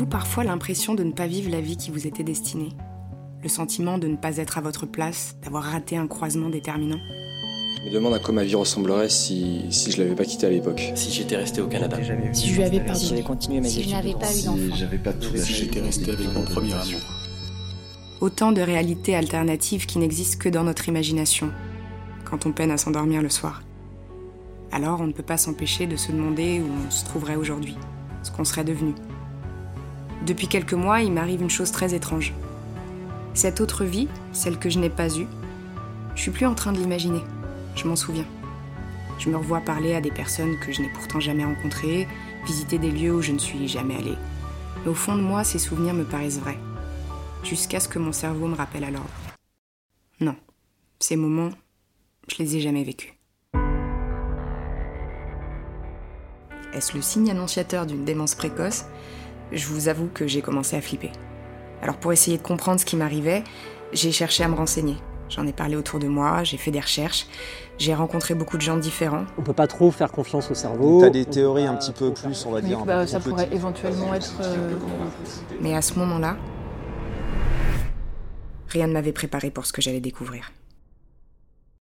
Avez-vous parfois l'impression de ne pas vivre la vie qui vous était destinée? Le sentiment de ne pas être à votre place, d'avoir raté un croisement déterminant? Je me demande à quoi ma vie ressemblerait si, si je l'avais pas quitté à l'époque. Si j'étais resté au Canada. Si je lui avais pardonné. Si j'avais continué mes Si je études. n'avais pas eu Si d'enfant. j'avais pas tout Si lâché. j'étais resté avec mon premier amour. Autant de réalités alternatives qui n'existent que dans notre imagination, quand on peine à s'endormir le soir. Alors on ne peut pas s'empêcher de se demander où on se trouverait aujourd'hui, ce qu'on serait devenu. Depuis quelques mois, il m'arrive une chose très étrange. Cette autre vie, celle que je n'ai pas eue, je suis plus en train de l'imaginer. Je m'en souviens. Je me revois parler à des personnes que je n'ai pourtant jamais rencontrées, visiter des lieux où je ne suis jamais allée. Mais au fond de moi, ces souvenirs me paraissent vrais jusqu'à ce que mon cerveau me rappelle à l'ordre. Non, ces moments, je les ai jamais vécus. Est-ce le signe annonciateur d'une démence précoce? Je vous avoue que j'ai commencé à flipper. Alors pour essayer de comprendre ce qui m'arrivait, j'ai cherché à me renseigner. J'en ai parlé autour de moi, j'ai fait des recherches, j'ai rencontré beaucoup de gens différents. On peut pas trop faire confiance au cerveau. T'as des théories un petit peu plus, on va dire. bah, ça pourrait éventuellement être. euh, Mais à ce moment-là, rien ne m'avait préparé pour ce que j'allais découvrir.